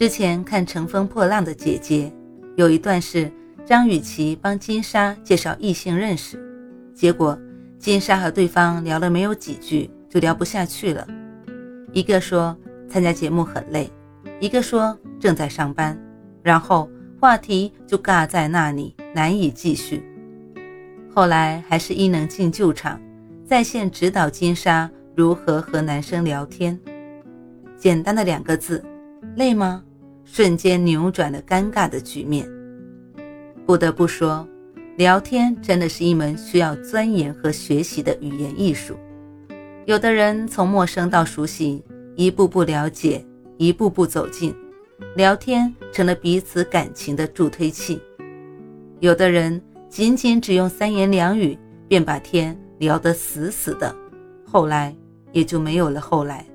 之前看《乘风破浪的姐姐》，有一段是张雨绮帮金莎介绍异性认识，结果金莎和对方聊了没有几句就聊不下去了。一个说参加节目很累，一个说正在上班，然后话题就尬在那里，难以继续。后来还是伊能静救场，在线指导金莎如何和男生聊天。简单的两个字，累吗？瞬间扭转了尴尬的局面。不得不说，聊天真的是一门需要钻研和学习的语言艺术。有的人从陌生到熟悉，一步步了解，一步步走近，聊天成了彼此感情的助推器；有的人仅仅只用三言两语便把天聊得死死的，后来也就没有了后来。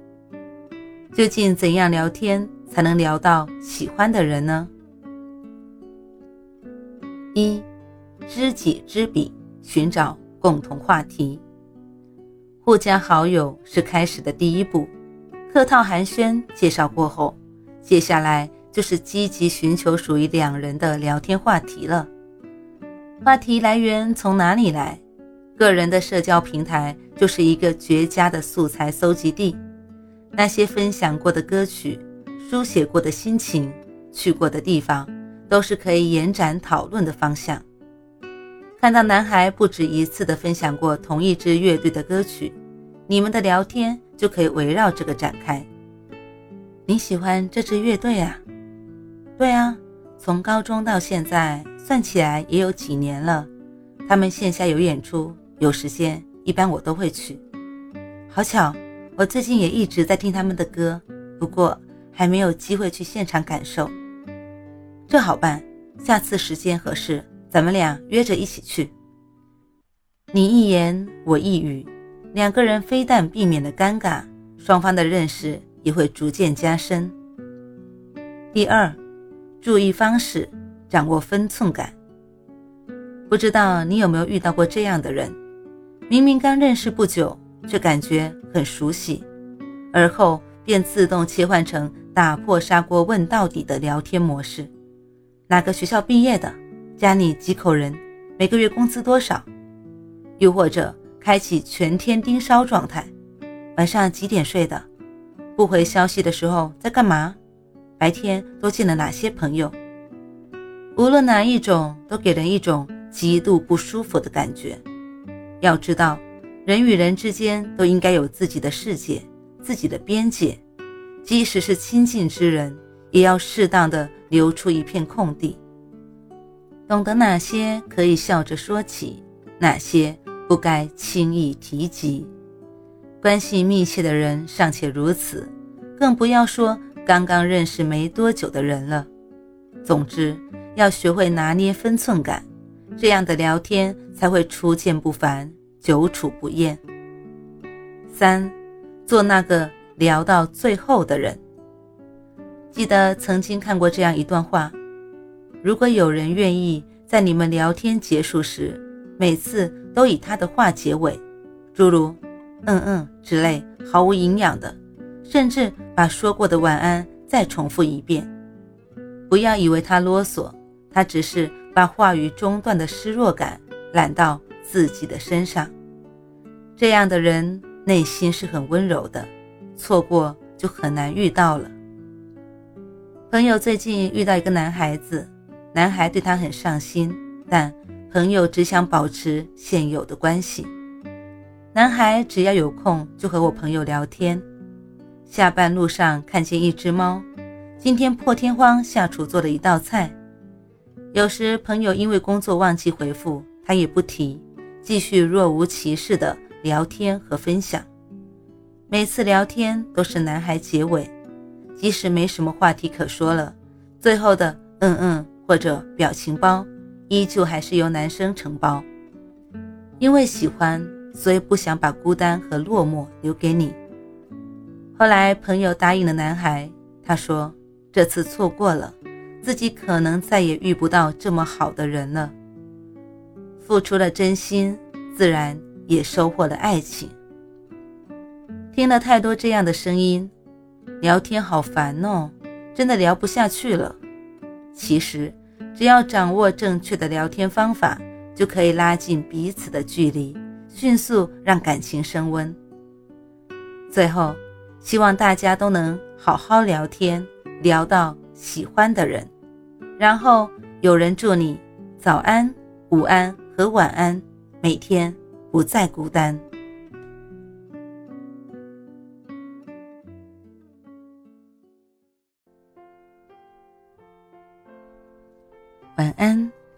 究竟怎样聊天？才能聊到喜欢的人呢？一，知己知彼，寻找共同话题。互加好友是开始的第一步，客套寒暄介绍过后，接下来就是积极寻求属于两人的聊天话题了。话题来源从哪里来？个人的社交平台就是一个绝佳的素材搜集地，那些分享过的歌曲。书写过的心情，去过的地方，都是可以延展讨论的方向。看到男孩不止一次的分享过同一支乐队的歌曲，你们的聊天就可以围绕这个展开。你喜欢这支乐队啊？对啊，从高中到现在算起来也有几年了。他们线下有演出，有时间一般我都会去。好巧，我最近也一直在听他们的歌，不过。还没有机会去现场感受，这好办。下次时间合适，咱们俩约着一起去。你一言我一语，两个人非但避免了尴尬，双方的认识也会逐渐加深。第二，注意方式，掌握分寸感。不知道你有没有遇到过这样的人，明明刚认识不久，却感觉很熟悉，而后便自动切换成。打破砂锅问到底的聊天模式，哪个学校毕业的？家里几口人？每个月工资多少？又或者开启全天盯梢状态，晚上几点睡的？不回消息的时候在干嘛？白天都见了哪些朋友？无论哪一种，都给人一种极度不舒服的感觉。要知道，人与人之间都应该有自己的世界，自己的边界。即使是亲近之人，也要适当的留出一片空地。懂得哪些可以笑着说起，哪些不该轻易提及。关系密切的人尚且如此，更不要说刚刚认识没多久的人了。总之，要学会拿捏分寸感，这样的聊天才会初见不烦，久处不厌。三，做那个。聊到最后的人，记得曾经看过这样一段话：如果有人愿意在你们聊天结束时，每次都以他的话结尾，诸如“嗯嗯”之类毫无营养的，甚至把说过的晚安再重复一遍，不要以为他啰嗦，他只是把话语中断的失落感揽到自己的身上。这样的人内心是很温柔的。错过就很难遇到了。朋友最近遇到一个男孩子，男孩对他很上心，但朋友只想保持现有的关系。男孩只要有空就和我朋友聊天。下班路上看见一只猫，今天破天荒下厨做了一道菜。有时朋友因为工作忘记回复，他也不提，继续若无其事的聊天和分享。每次聊天都是男孩结尾，即使没什么话题可说了，最后的嗯嗯或者表情包，依旧还是由男生承包。因为喜欢，所以不想把孤单和落寞留给你。后来朋友答应了男孩，他说这次错过了，自己可能再也遇不到这么好的人了。付出了真心，自然也收获了爱情。听了太多这样的声音。聊天好烦哦，真的聊不下去了。其实，只要掌握正确的聊天方法，就可以拉近彼此的距离，迅速让感情升温。最后，希望大家都能好好聊天，聊到喜欢的人，然后有人祝你早安、午安和晚安，每天不再孤单。